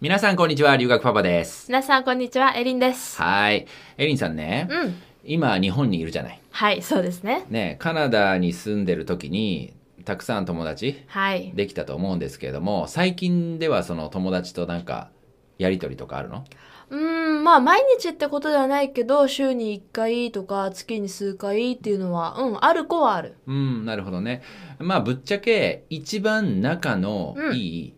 皆さんこんにちは、留学パパです。皆さんこんにちはエリンですはい。エリンさんね、うん今日本にいるじゃない。はいそうですねね、カナダに住んでる時に、たくさん友達はいできたと思うんですけれども、最近ではその友達となんか、やりとりとかあるの？うーんまあ毎日ってことではないけど週に1回とか月に数回っていうのはうんある子はあるうん、なるほどね。まあ、ぶっちゃけ、一番仲のうんいい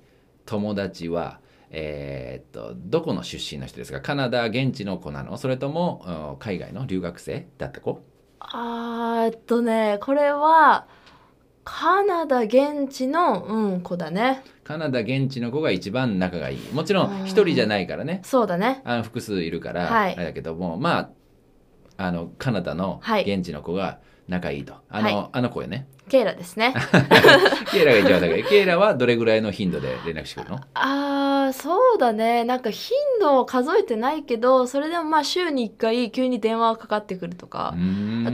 友達は、えーっと、どこの出身の人ですか？カナダ現地の子なの？それとも、うん海外の留学生だった子？あーえっとねこれはカナダ現地のうん子だね。カナダ現地の子が一番仲がいい。もちろん一人じゃないからね。そうだね。あの複数いるから、はい。あれだけども、まあ、あの、カナダのはい。現地の子が仲いいと。あの、はい。あの子よね。ケイラですね。ケイラが一番仲い。い。ケイラはどれぐらいの頻度で連絡してくるの？あーそうだね。なんか頻度を数えてないけどそれでもまあ週に1回急に電話がかかってくるとか、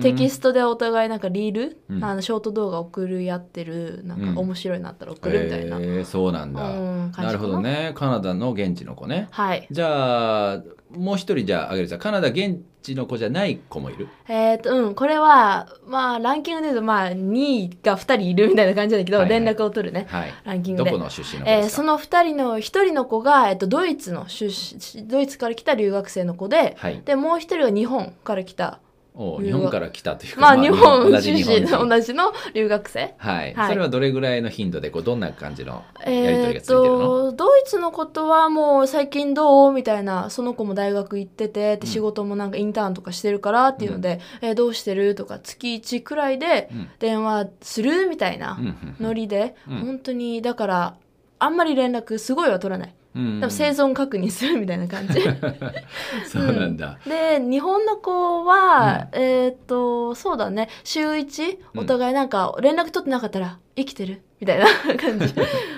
テキストでお互いなんかリール、うん。あのショート動画送るやってるなんうん。か面白いなったら送るみたいな、へーそうなんだ。うんなるほどね。カナダの現地の子ね。はい。じゃあ、もう一人じゃああげるさ。カナダ現地の子じゃない子もいる？えっ、とうんこれはまあランキングで言うとまあ2位が2人いるみたいな感じだけど、はいはい連絡を取るねはい。ランキングでどこの出身の子えーその2人の1人の子が、えっとドイツの出身ドイツから来た留学生の子ではい。でもう1人は日本から来たお日本から来たというか、まあ日本同じ日。同じの留学生？はい、はい。それはどれぐらいの頻度でこうどんな感じのやりとりがついてるの、とドイツのことはもう最近どうみたいなその子も大学行っててで仕事もなんかインターンとかしてるからっていうので、えーどうしてる？とか月1くらいでうん電話するみたいなうん。うん。ノリで、うん。本当にだからあんまり連絡すごいは取らないうん。生存確認するみたいな感じ。そうなんだ、で日本の子は、えーっとそうだね。週1うん。お互いなんか連絡取ってなかったら生きてるみたいな 感じ。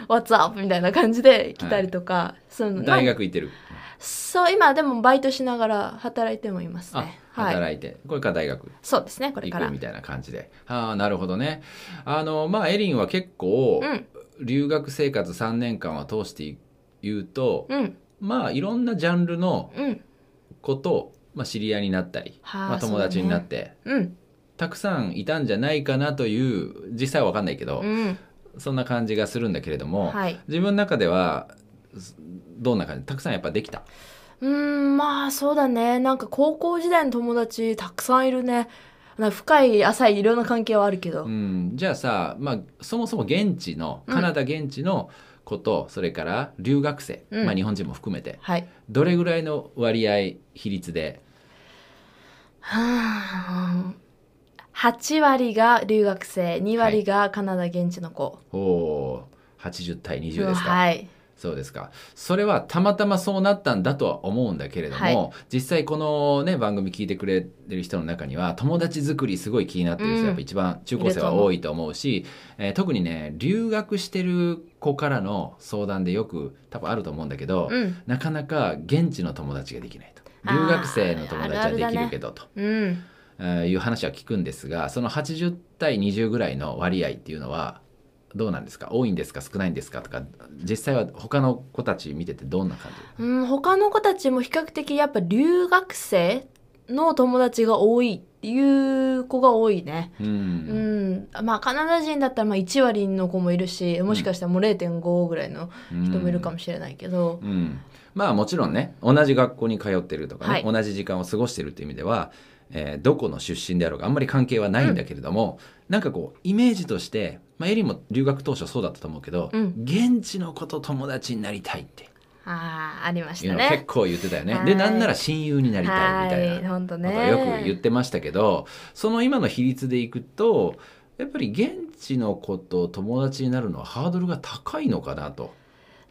What's up? みたいな感じで来たりとか、そうい。うの大学行ってる、そう今でもバイトしながら働いてもいますあねはい。働いて、これから大学そうですねこれから。行くみたいな感じで。ああなるほどね。あのまあエリンは結構、うん。留学生活3年間は通して言うと、うん。まあいろんなジャンルのうん。子と、まあ、知り合いになったり、はあまあ、友達になって、うん。たくさんいたんじゃないかなという実際は分かんないけど、うん。そんな感じがするんだけれども、はい。自分の中ではすどんな感じ？たくさんやっぱできた？うーんまあそうだね。なんか高校時代の友達たくさんいるね。な深い浅いいろんな関係はあるけど、うん、じゃあさ、まあ、そもそも現地のうん。カナダ現地の子と、それから留学生、うん。まあ、日本人も含めてはい。どれぐらいの割合比率で？はあ。8割が留学生2割がカナダ現地の子、おおー。80対20ですか、はいそうですか。それはたまたまそうなったんだとは思うんだけれども、はい。実際このね番組聞いてくれてる人の中には友達作りすごい気になってる人、うん。やっぱ一番中高生は多いと思うし、えー特にね留学してる子からの相談でよく多分あると思うんだけど、うん。なかなか現地の友達ができないと。留学生の友達はできるけどと。うん。えーいう話は聞くんですがその80対20ぐらいの割合っていうのはどうなんですか？多いんですか？少ないんですか？とか実際は他の子たち見ててどんな感じ？うん、他の子たちも比較的やっぱ留学生の友達が多いっていう子が多いね。ううん。ん、まあカナダ人だったらまあ1割の子もいるしもしかしたらもう0.5ぐらいの人もいるかもしれないけど、うん。まあもちろんね同じ学校に通ってるとかね、はい。同じ時間を過ごしてるっていう意味では、えーどこの出身であろうがあんまり関係はないんだけれども、なんかこうイメージとして、まあ、エリも留学当初そうだったと思うけど、うん現地の子と友達になりたいってああありましたね。結構言ってたよね。はいでなんなら親友になりたいみたいな。こと。よく言ってましたけどその今の比率でいくとやっぱり現地の子と友達になるのはハードルが高いのかなと。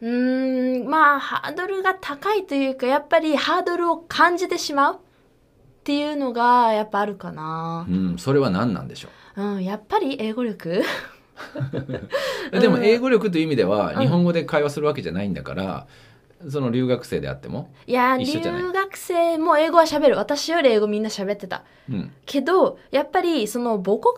うーんまあハードルが高いというかやっぱりハードルを感じてしまうっていうのがやっぱあるかな。う。ん、それは何なんでしょう？ん、やっぱり英語力？う。でも英語力という意味ではうん。日本語で会話するわけじゃないんだから、その留学生であっても、いや留学生も英語は喋る。私より英語みんな喋ってた。うん、けどやっぱりその母国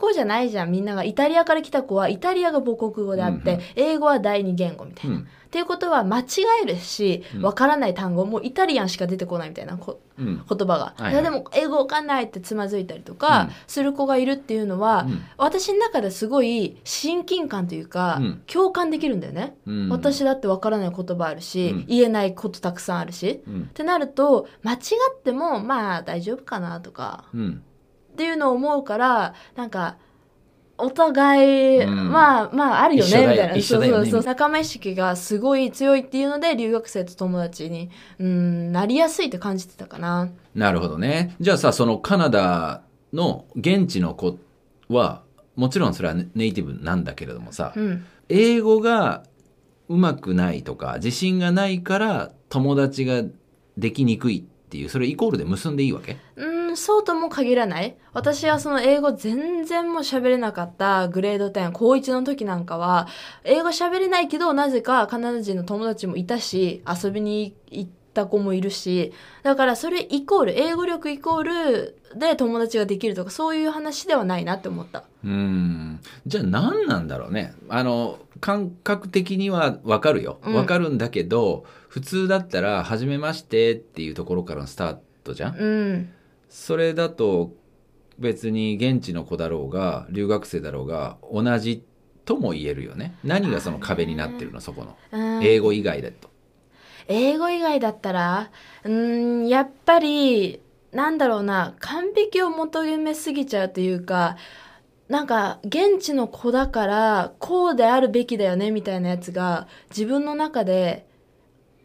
語じゃないじゃん。みんながイタリアから来た子はイタリアが母国語であって、うんうん。英語は第二言語みたいな、うんっていうことは間違えるしうん。わからない単語もイタリアンしか出てこないみたいなこうん。言葉が、はいはい。でも英語わかんないってつまずいたりとかうん。する子がいるっていうのは、うん。私の中ですごい親近感というか、うん。共感できるんだよね、うん。私だってわからない言葉あるし、うん。言えないことたくさんあるし。うん。ってなると間違ってもまあ大丈夫かなとかうん。っていうのを思うからなんかお互い、うん。まあまああるよねみたいな。そうそうそう。仲間意識がすごい強いっていうので留学生と友達にうんなりやすいって感じてたかな。なるほどね。じゃあさそのカナダの現地の子はもちろんそれはネネイティブなんだけれどもさ、うん。英語がうまくないとか自信がないから友達ができにくいっていうそれイコールで結んでいいわけ？うんそうとも限らない。私はその英語全然もう喋れなかったグレード10高1の時なんかは英語喋れないけどなぜかカナダ人の友達もいたし遊びに行った子もいるしだからそれイコール英語力イコールで友達ができるとかそういう話ではないなって思った。うん。じゃあ何なんだろうね。あの感覚的にはわかるよ。うん。わかるんだけど、普通だったら「初めまして」っていうところからのスタートじゃん。うんそれだと別に現地の子だろうが留学生だろうが同じとも言えるよね。何がその壁になってるのそこの。うん英語以外だと。英語以外だったらうーんやっぱりなんだろうな完璧を求めすぎちゃうというかなんか現地の子だからこうであるべきだよねみたいなやつが自分の中で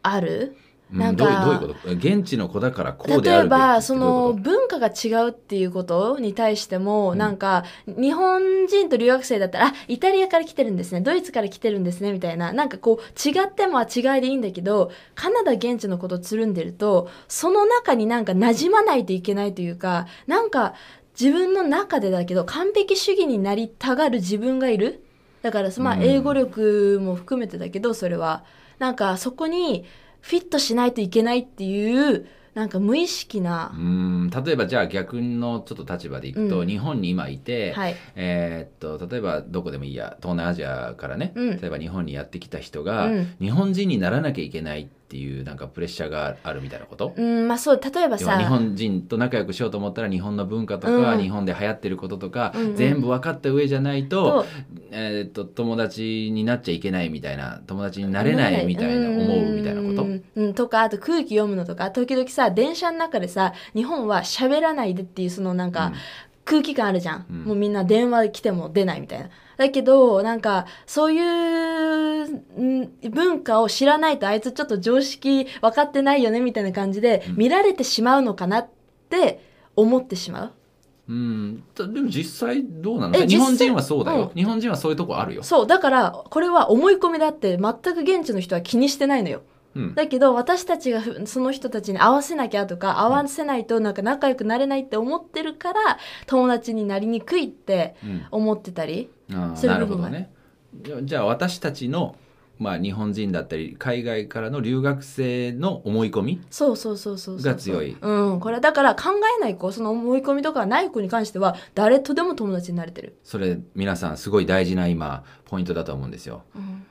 ある。うんなんかどういうどういうこと？現地の子だからこうであ例えるべきってばその文化が違うっていうことに対しても、うん。なんか日本人と留学生だったらあイタリアから来てるんですね。ドイツから来てるんですね。みたいな。なんかこう違ってもは違いでいいんだけどカナダ現地のことつるんでるとその中になんか馴染まないといけないというかなんか自分の中でだけど完璧主義になりたがる自分がいる。だからまあうん。英語力も含めてだけどそれは。なんかそこにフィットしないといけないっていうなんか無意識なと、うん例えばじゃあ逆のちょっと立場でいくと、うん。日本に今いて、はい。えーっと例えばどこでもいいや東南アジアからね、うん。例えば日本にやってきた人が、うん。日本人にならなきゃいけないっていうなんかプレッシャーがあるみたいなこと、うんまあそう例えばさ日本人と仲良くしようと思ったら日本の文化とか、うん。日本で流行ってることとか、うんうん。全部分かった上じゃないと,、とえーっと友達になっちゃいけないみたいな友達になれないみたいな思うみたいなこと？うんうんとかあと空気読むのとか時々さ電車の中でさ日本は喋らないでっていうそのなんか、空気感あるじゃん。もうみんな電話来ても出ないみたいなだけどなんかそういううん文化を知らないとあいつちょっと常識分かってないよねみたいな感じでうん。見られてしまうのかなって思ってしまう？うん、とでも実際どうなの？え日本人はそうだよ、う日本人はそういうとこあるよ、そうだからこれは思い込みだって全く現地の人は気にしてないのようん、だけど私たちがふその人たちに合わせなきゃとか合わせないとなんか仲良くなれないって思ってるから友達になりにくいってうん。思ってたりああそういうなる部分が。ほどね。じゃあ私たちの、まあ、日本人だったり海外からの留学生の思い込みそうそうそうそうそう。が強い。うんこれだから考えない子その思い込みとかない子に関しては誰とでも友達になれてる、それ皆さんすごい大事な今ポイントだと思うんですよ、うん、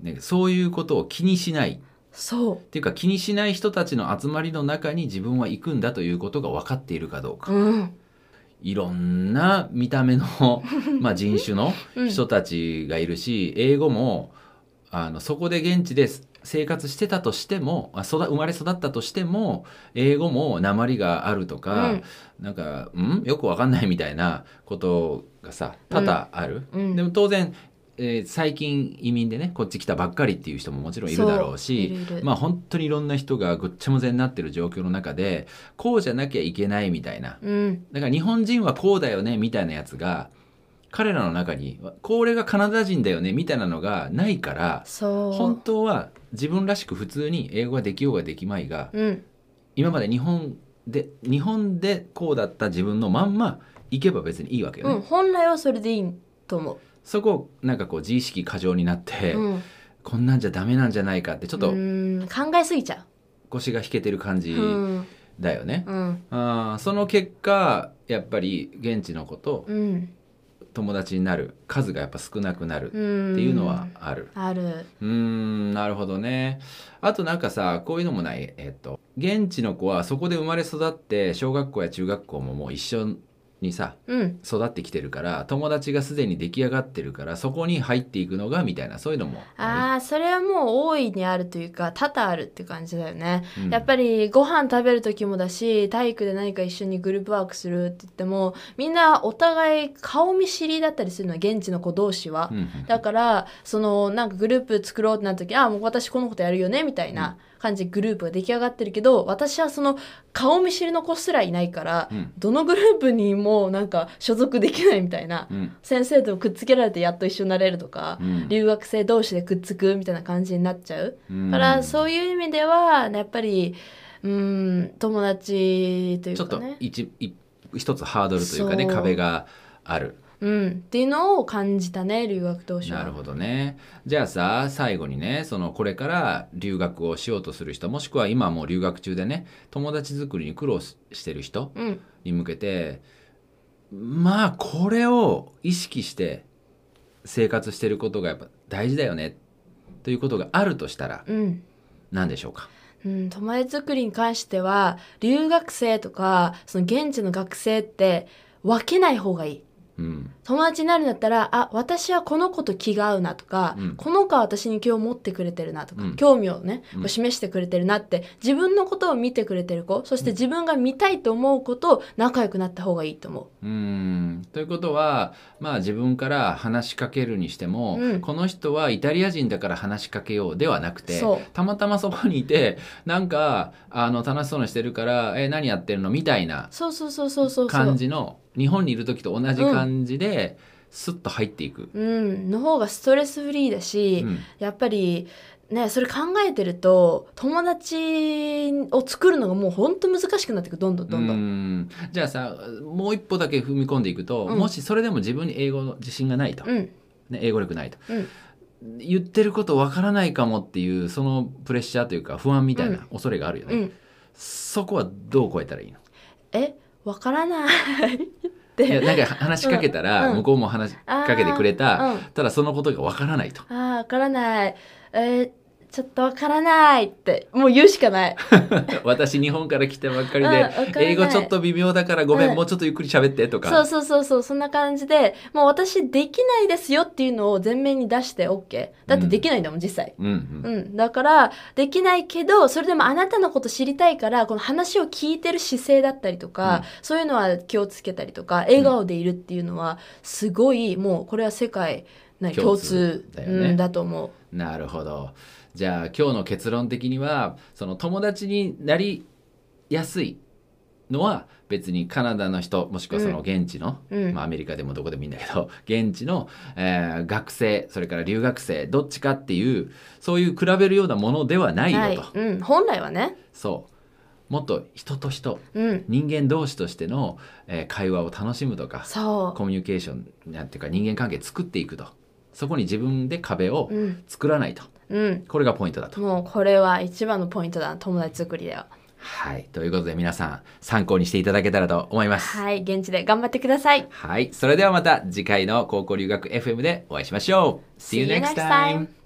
ね、そういうことを気にしないそっていうか気にしない人たちの集まりの中に自分は行くんだということが分かっているかどうか、ううん。いろんな見た目の まあ人種のうん。人たちがいるし、英語もあのそこで現地で生活してたとしてもあ育生まれ育ったとしても英語も鉛があるとか、なんか「ん？よくわかんない」みたいなことがさ多々ある。うん。でも当然えー最近移民でねこっち来たばっかりっていう人ももちろんいるだろうしまあ本当にいろんな人がぐっちゃむぜになってる状況の中でこうじゃなきゃいけないみたいな。うん。だから日本人はこうだよねみたいなやつが彼らの中にこれがカナダ人だよねみたいなのがないから本当は自分らしく普通に英語ができようができまいがうん。今まで日本で日本でこうだった自分のまんま行けば別にいいわけよね、うん本来はそれでいいと思そこをなんかこう自意識過剰になって、う、うん、こんなんじゃダメなんじゃないかってちょっとうん。考えすぎちゃ腰が引けてる感うじうん。だよね、うん。あーその結果やっぱり現地の子とうん。友達になる数がやっぱ少なくなるうん。っていうのはある。ある。うーんなるほどね。あとなんかさこういうのもない。えっと現地の子はそこで生まれ育って小学校や中学校ももう一緒にさうん。育ってきてるから友達がすでに出来上がってるからそこに入っていくのがみたいなそういうのもああそれはもう大いにあるというか多々あるって感じだよね、うん。やっぱりご飯食べる時もだし体育で何か一緒にグループワークするって言ってもみんなお互い顔見知りだったりするのは現地の子同士は、うんうんだからそのなんかグループ作ろうってなった時あもう私このことやるよねみたいな感じでグループが出来上がってるけど私はその顔見知りの子すらいないから、うん。どのグループにもなんか所属できないみたいな、うん。先生とくっつけられてやっと一緒になれるとか、うん。留学生同士でくっつくみたいな感じになっちゃう、からそういう意味ではやっぱりうん友達といちょっとうかね一一一つハードルというかね壁があるうん、っていうのを感じたね留学当初は。なるほどね。じゃあさ最後にねそのこれから留学をしようとする人もしくは今もう留学中でね友達作りに苦労ししてる人うん。に向けてまあこれを意識して生活してることがやっぱ大事だよねということがあるとしたらうん。何でしょうか？うん、友達作りに関しては留学生とかその現地の学生って分けない方がいいうん。友達になるんだったらあ私はこの子と気が合うなとか、うん。この子は私に気を持ってくれてるなとか、うん。興味をねう示してくれてるなって自分のことを見てくれてる子そして自分が見たいと思う子と仲良くなった方がいいと思う。ーん。ということはまあ自分から話しかけるにしても、うん。この人はイタリア人だから話しかけようではなくてたまたまそこにいて なんかあの楽しそうにしてるから「え何やってるの?」みたいなうそうそうそうそうそうそう。感じの日本にいる時と同じ感じで、スッと入っていく。うん。の方がストレスフリーだし、うん。やっぱりねそれ考えてると友達を作るのがもうほんと難しくなっていくどんどんどんどん。うん。じゃあさもう一歩だけ踏み込んでいくと、うん。もしそれでも自分に英語の自信がないと、うん。ね、英語力ないと。うん。言ってることわからないかもっていうそのプレッシャーというか不安みたいな恐れがあるよね、うん、そこはどう超えたらいいの？えわからないって。いやなんか話しかけたら、うん。向こうも話しかけてくれた、うん。ただそのことがわからないと。あーわからない。えーちょっとわからないってもう言うしかない。私日本から来たばっかりうんで英語ちょっと微妙だからごめん、うん。もうちょっとゆっくり喋ってとか。そうそうそうそうそんな感じでもう私できないですよっていうのを前面に出して OK だってできないんだもん実際。うん。うんうん、だからできないけどそれでもあなたのこと知りたいからこの話を聞いてる姿勢だったりとか、うん。そういうのは気をつけたりとか笑顔でいるっていうのはすごいもうこれは世界な共共通通だよね。うん、だと思う。なるほど。じゃあ今日の結論的にはその友達になりやすいのは別にカナダの人もしくはその現地の、うん。まあ、アメリカでもどこでもいいんだけど 現地の、えー学生それから留学生どっちかっていうそういう比べるようなものではないよと、はい。うん、本来はね、そう。もっと人と人うん、人間同士としての、えー会話を楽しむとかそコミュニケーションなんていうか人間関係作っていくとそこに自分で壁を作らないと、うん、これがポイントだと。もうこれは一番のポイントだ友達作りでは。はい。ということで皆さん参考にしていただけたらと思います。はい現地で頑張ってください。はい。それではまた次回の高校留学 FM でお会いしましょう。See you next time!